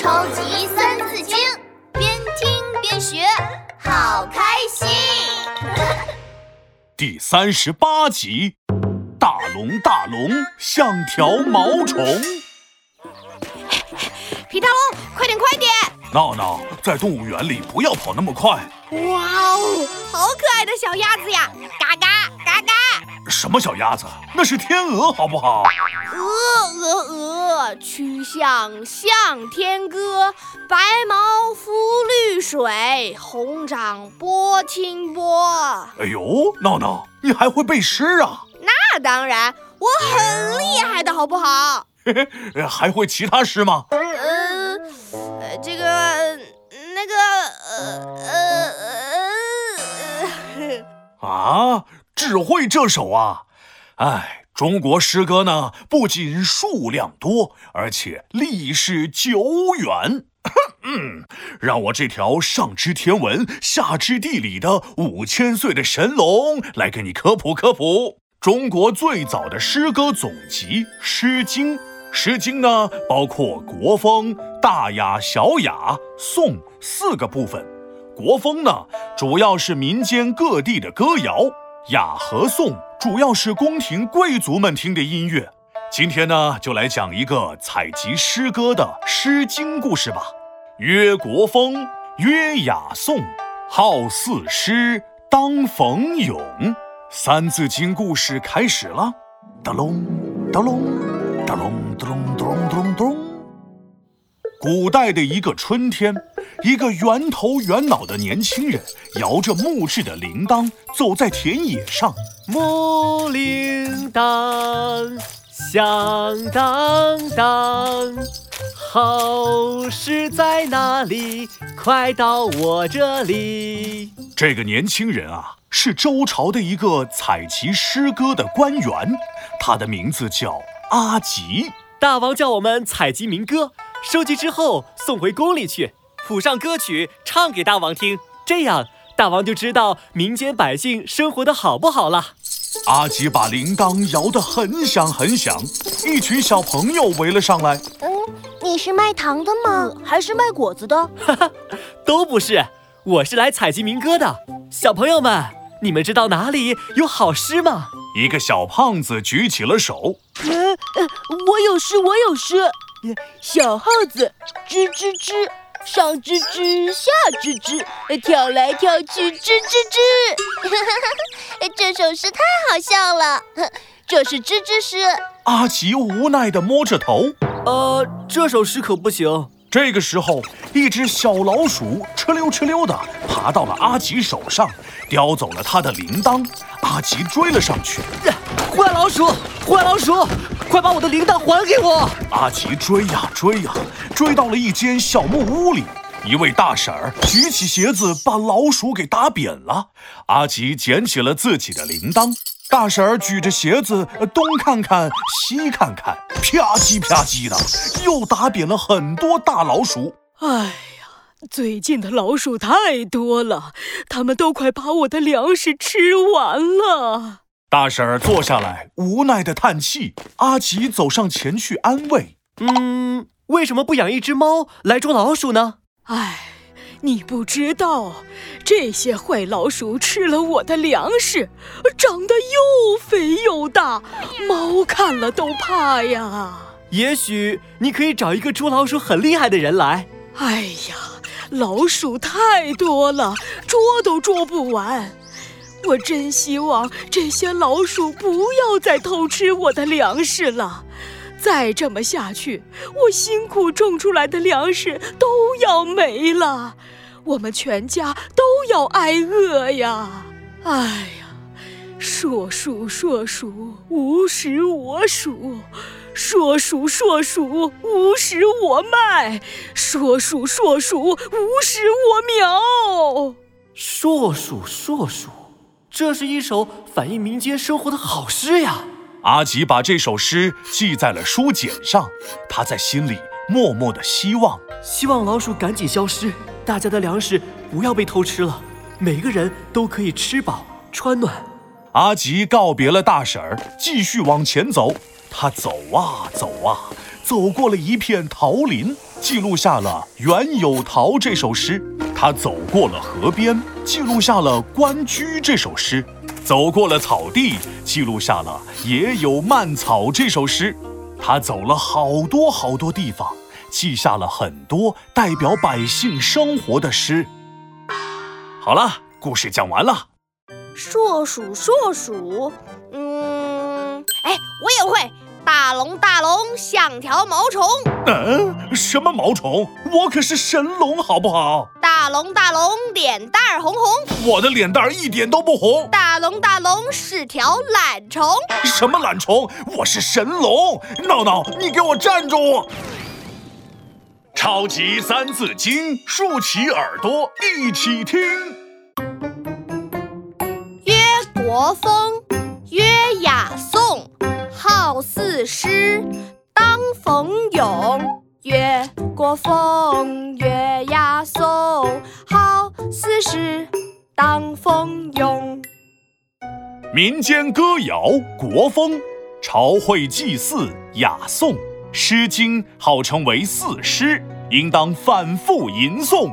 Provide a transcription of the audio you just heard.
超级三字经，边听边学，好开心。第三十八集，大龙大龙像条毛虫。皮大龙，快点快点！闹闹，在动物园里不要跑那么快。哇哦，好可爱的小鸭子呀！嘎嘎嘎嘎。什么小鸭子？那是天鹅，好不好？鹅鹅鹅，曲项向天歌，白毛浮绿水，红掌拨清波。哎呦，闹闹，你还会背诗啊？那当然，我很厉害的，好不好？嘿嘿，还会其他诗吗？呃，呃，会这首啊？哎，中国诗歌呢，不仅数量多，而且历史久远。嗯，让我这条上知天文、下知地理的五千岁的神龙来给你科普科普中国最早的诗歌总集《诗经》。《诗经》呢，包括国风、大雅、小雅、颂四个部分。国风呢，主要是民间各地的歌谣；雅和颂主要是宫廷贵族们听的音乐。今天呢，就来讲一个采集诗歌的《诗经》故事吧。曰国风，曰雅颂，好四诗，当逢咏。三字经故事开始了。哒隆，哒隆，哒隆，哒隆，古代的一个春天，一个圆头圆脑的年轻人摇着木质的铃铛，走在田野上。木铃铛响当当，好事在哪里？快到我这里。这个年轻人啊，是周朝的一个采集诗歌的官员，他的名字叫阿吉。大王叫我们采集民歌，收集之后送回宫里去，谱上歌曲唱给大王听，这样大王就知道民间百姓生活的好不好了。阿吉把铃铛摇得很响很响，一群小朋友围了上来。嗯，你是卖糖的吗？还是卖果子的？哈哈，都不是，我是来采集民歌的。小朋友们，你们知道哪里有好诗吗？一个小胖子举起了手。呃呃，我有诗，我有诗。小耗子吱吱吱，上吱吱，下吱吱，跳来跳去，吱吱吱。这首诗太好笑了，这是吱吱诗。阿奇无奈地摸着头。呃，这首诗可不行。这个时候，一只小老鼠哧溜哧溜地爬到了阿奇手上，叼走了他的铃铛。阿奇追了上去。坏老鼠，坏老鼠，快把我的铃铛还给我！阿吉追呀追呀，追到了一间小木屋里。一位大婶儿举起鞋子把老鼠给打扁了。阿吉捡起了自己的铃铛。大婶儿举着鞋子东看看西看看，啪叽啪叽的，又打扁了很多大老鼠。哎呀，最近的老鼠太多了，它们都快把我的粮食吃完了。大婶儿坐下来，无奈的叹气。阿吉走上前去安慰：“嗯，为什么不养一只猫来捉老鼠呢？”唉，你不知道，这些坏老鼠吃了我的粮食，长得又肥又大，猫看了都怕呀。也许你可以找一个捉老鼠很厉害的人来。哎呀，老鼠太多了，捉都捉不完。我真希望这些老鼠不要再偷吃我的粮食了。再这么下去，我辛苦种出来的粮食都要没了，我们全家都要挨饿呀！哎呀，硕鼠硕鼠，无食我黍；硕鼠硕鼠，无食我麦；硕鼠硕鼠，无食我苗。硕鼠硕鼠，这是一首反映民间生活的好诗呀！阿吉把这首诗记在了书简上，他在心里默默的希望：希望老鼠赶紧消失，大家的粮食不要被偷吃了，每个人都可以吃饱穿暖。阿吉告别了大婶儿，继续往前走。他走啊走啊，走过了一片桃林，记录下了《原有桃》这首诗。他走过了河边，记录下了《关雎》这首诗；走过了草地，记录下了《野有蔓草》这首诗。他走了好多好多地方，记下了很多代表百姓生活的诗。好了，故事讲完了。硕鼠，硕鼠，嗯，哎，我也会。大龙，大龙，像条毛虫。嗯，什么毛虫？我可是神龙，好不好？大龙，大龙，脸蛋儿红红。我的脸蛋儿一点都不红。大龙，大龙，是条懒虫。什么懒虫？我是神龙。闹闹，你给我站住！超级三字经，竖起耳朵一起听。曰国风。好四诗，当逢咏。越国风，曰雅颂。好四诗，当逢咏。民间歌谣国风，朝会祭祀雅颂，《诗经》号称为四诗，应当反复吟诵。